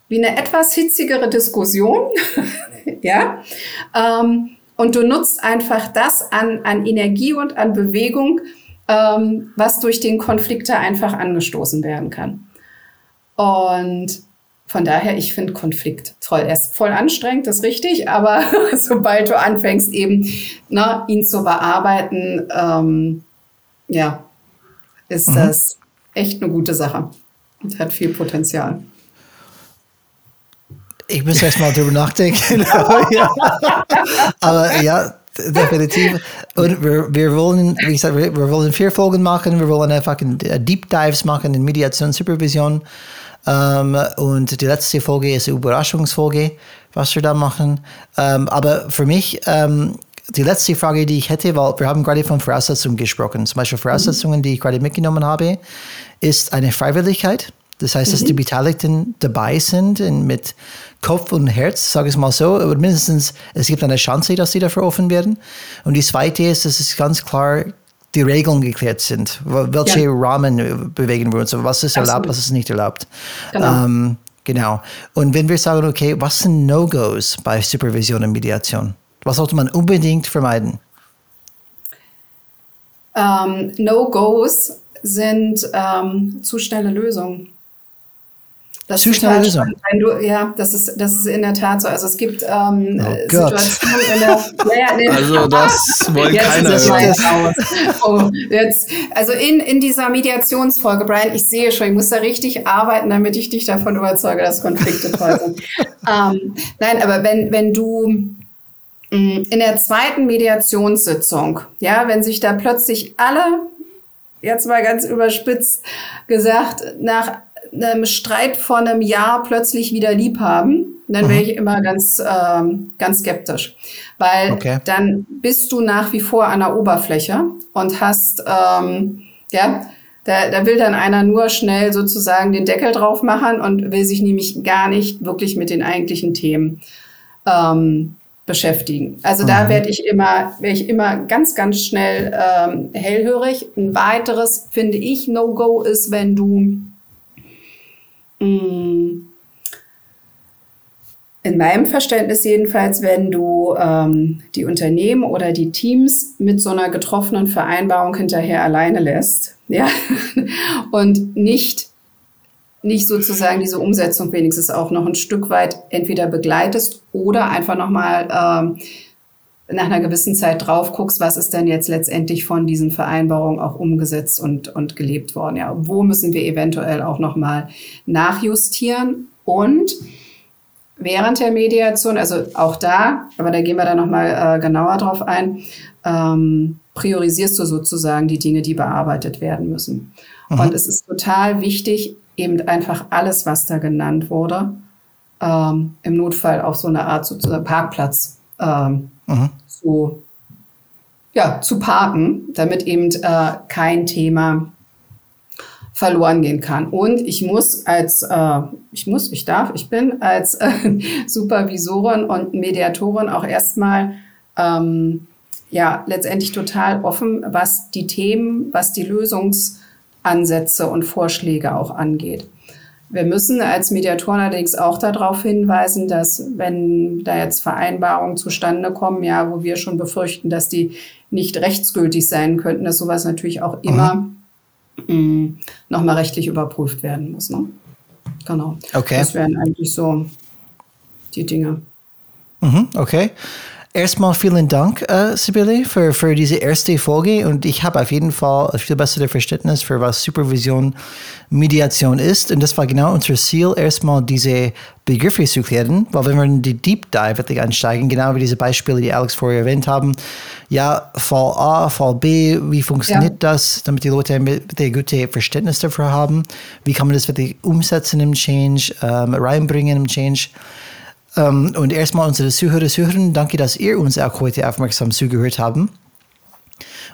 wie eine etwas hitzigere Diskussion, ja, ähm, und du nutzt einfach das an, an Energie und an Bewegung, ähm, was durch den Konflikt da einfach angestoßen werden kann. Und von daher, ich finde Konflikt toll. Er ist voll anstrengend, das ist richtig, aber sobald du anfängst, eben ne, ihn zu bearbeiten, ähm, ja, ist mhm. das echt eine gute Sache und hat viel Potenzial. Ich muss erst mal drüber nachdenken. Aber ja, definitiv. Und wir, wir wollen, wie gesagt, wir, wir wollen vier Folgen machen. Wir wollen einfach Deep Dives machen in Mediation, Supervision. Ähm, und die letzte Folge ist eine Überraschungsfolge, was wir da machen. Ähm, aber für mich, ähm, die letzte Frage, die ich hätte, weil wir haben gerade von Voraussetzungen gesprochen. Zum Beispiel Voraussetzungen, die ich gerade mitgenommen habe, ist eine Freiwilligkeit. Das heißt, dass die mhm. Beteiligten dabei sind mit Kopf und Herz, sage ich es mal so. Aber mindestens, es gibt eine Chance, dass sie dafür offen werden. Und die zweite ist, dass es ganz klar die Regeln geklärt sind. Welche ja. Rahmen bewegen wir uns? Was ist erlaubt, was ist nicht erlaubt? Genau. Ähm, genau. Und wenn wir sagen, okay, was sind No-Gos bei Supervision und Mediation? Was sollte man unbedingt vermeiden? Ähm, No-Gos sind ähm, zu schnelle Lösungen. Das schnell ist Wenn du, ja, das ist, das ist in der Tat so. Also es gibt ähm, oh Situationen in der. Ja, nee, also das wollte keiner hören. Oh, jetzt, also in, in dieser Mediationsfolge, Brian, ich sehe schon, ich muss da richtig arbeiten, damit ich dich davon überzeuge, dass Konflikte toll sind. ähm, nein, aber wenn, wenn du mm, in der zweiten Mediationssitzung, ja, wenn sich da plötzlich alle, jetzt mal ganz überspitzt gesagt, nach einem Streit von einem Jahr plötzlich wieder lieb haben, dann wäre mhm. ich immer ganz, ähm, ganz skeptisch. Weil okay. dann bist du nach wie vor an der Oberfläche und hast, ähm, ja, da, da will dann einer nur schnell sozusagen den Deckel drauf machen und will sich nämlich gar nicht wirklich mit den eigentlichen Themen ähm, beschäftigen. Also mhm. da werde ich immer, werde ich immer ganz, ganz schnell ähm, hellhörig. Ein weiteres, finde ich, No-Go ist, wenn du. In meinem Verständnis jedenfalls, wenn du ähm, die Unternehmen oder die Teams mit so einer getroffenen Vereinbarung hinterher alleine lässt, ja, und nicht nicht sozusagen diese Umsetzung wenigstens auch noch ein Stück weit entweder begleitest oder einfach nochmal ähm, nach einer gewissen Zeit drauf guckst, was ist denn jetzt letztendlich von diesen Vereinbarungen auch umgesetzt und, und gelebt worden. Ja, wo müssen wir eventuell auch nochmal nachjustieren und während der Mediation, also auch da, aber da gehen wir dann nochmal äh, genauer drauf ein, ähm, priorisierst du sozusagen die Dinge, die bearbeitet werden müssen. Mhm. Und es ist total wichtig, eben einfach alles, was da genannt wurde, ähm, im Notfall auf so eine Art sozusagen Parkplatz ähm, mhm. zu, ja, zu parken, damit eben äh, kein Thema verloren gehen kann. Und ich muss als, äh, ich muss, ich darf, ich bin als äh, Supervisorin und Mediatorin auch erstmal ähm, ja letztendlich total offen, was die Themen, was die Lösungsansätze und Vorschläge auch angeht. Wir müssen als Mediatoren allerdings auch darauf hinweisen, dass wenn da jetzt Vereinbarungen zustande kommen, ja, wo wir schon befürchten, dass die nicht rechtsgültig sein könnten, dass sowas natürlich auch immer mhm. nochmal rechtlich überprüft werden muss. Ne? Genau. Okay. Das wären eigentlich so die Dinge. Mhm, okay. Erstmal vielen Dank, äh, Sibylle, für, für diese erste Folge. Und ich habe auf jeden Fall viel besseres Verständnis für was Supervision, Mediation ist. Und das war genau unser Ziel, erstmal diese Begriffe zu klären. Weil wenn wir in die Deep Dive wirklich einsteigen, genau wie diese Beispiele, die Alex vorher erwähnt haben, ja, Fall A, Fall B, wie funktioniert ja. das, damit die Leute ein gutes Verständnis dafür haben? Wie kann man das wirklich umsetzen im Change, ähm, reinbringen im Change? Ähm, und erstmal unsere Zuhörer, Zuhörerinnen, danke, dass ihr uns auch heute aufmerksam zugehört haben.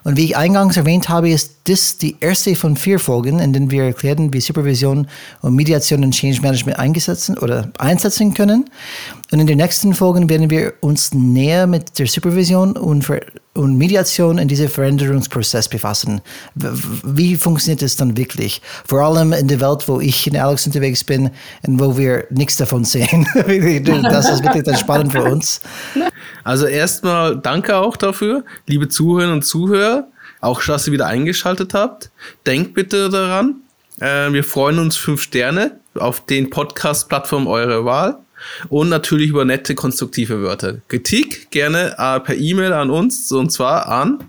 Und wie ich eingangs erwähnt habe, ist das die erste von vier Folgen, in denen wir erklären, wie Supervision und Mediation und Change Management eingesetzt oder einsetzen können. Und in den nächsten Folgen werden wir uns näher mit der Supervision und, und Mediation in diesem Veränderungsprozess befassen. Wie funktioniert es dann wirklich? Vor allem in der Welt, wo ich in Alex unterwegs bin und wo wir nichts davon sehen. das ist wirklich dann spannend für uns. Also erstmal danke auch dafür, liebe Zuhörerinnen und Zuhörer, auch dass ihr wieder eingeschaltet habt. Denkt bitte daran, äh, wir freuen uns fünf Sterne auf den Podcast-Plattformen eurer Wahl und natürlich über nette, konstruktive Wörter. Kritik gerne äh, per E-Mail an uns, und zwar an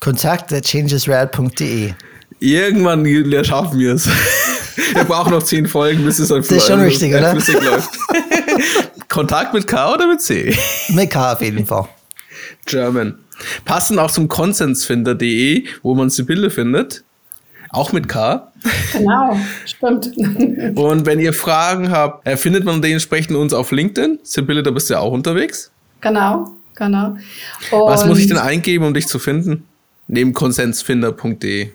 kontakt.changesrad.de Irgendwann schaffen wir es. wir brauchen noch zehn Folgen, bis es dann Das ist schon richtig, oder? läuft. Kontakt mit K oder mit C? Mit K auf jeden Fall. German. Passend auch zum konsensfinder.de, wo man Sibylle findet. Auch mit K. Genau, stimmt. Und wenn ihr Fragen habt, äh, findet man dementsprechend uns auf LinkedIn. Sibylle, da bist du ja auch unterwegs. Genau, genau. Und Was muss ich denn eingeben, um dich zu finden? Neben konsensfinder.de.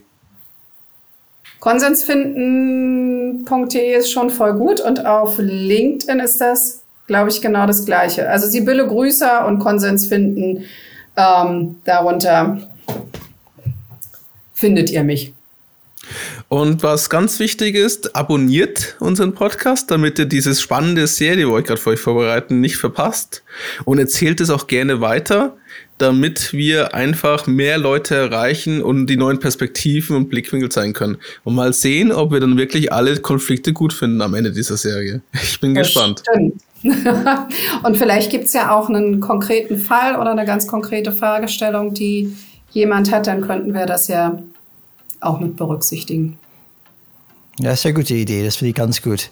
Konsensfinden.de ist schon voll gut und auf LinkedIn ist das glaube ich, genau das Gleiche. Also Sibylle Grüßer und Konsens finden, ähm, darunter findet ihr mich. Und was ganz wichtig ist, abonniert unseren Podcast, damit ihr dieses spannende Serie, wo ich gerade für euch vorbereiten, nicht verpasst. Und erzählt es auch gerne weiter, damit wir einfach mehr Leute erreichen und die neuen Perspektiven und Blickwinkel zeigen können. Und mal sehen, ob wir dann wirklich alle Konflikte gut finden am Ende dieser Serie. Ich bin das gespannt. Stimmt. und vielleicht gibt es ja auch einen konkreten Fall oder eine ganz konkrete Fragestellung, die jemand hat, dann könnten wir das ja auch mit berücksichtigen. Ja, sehr gute Idee, das finde ich ganz gut.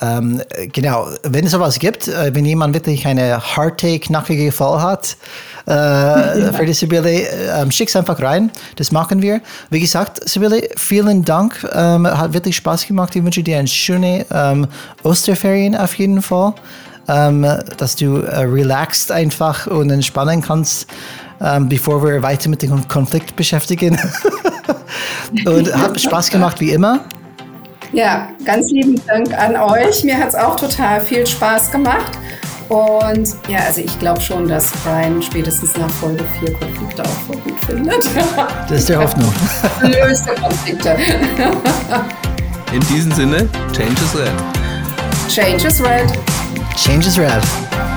Ähm, genau, wenn es sowas gibt, äh, wenn jemand wirklich eine harte, knackige Fall hat äh, für die Sibylle, äh, es einfach rein. Das machen wir. Wie gesagt, Sibylle, vielen Dank. Ähm, hat wirklich Spaß gemacht. Ich wünsche dir eine schöne ähm, Osterferien auf jeden Fall. Ähm, dass du äh, relaxed einfach und entspannen kannst, ähm, bevor wir weiter mit dem Konflikt beschäftigen. und hat Spaß gemacht wie immer. Ja, ganz lieben Dank an euch. Mir hat es auch total viel Spaß gemacht. Und ja, also ich glaube schon, dass Brian spätestens nach Folge 4 Konflikte auch voll gut findet. Das ist die Hoffnung. Löste Konflikte. In diesem Sinne, Change is Red. Change is Red. Change is Red.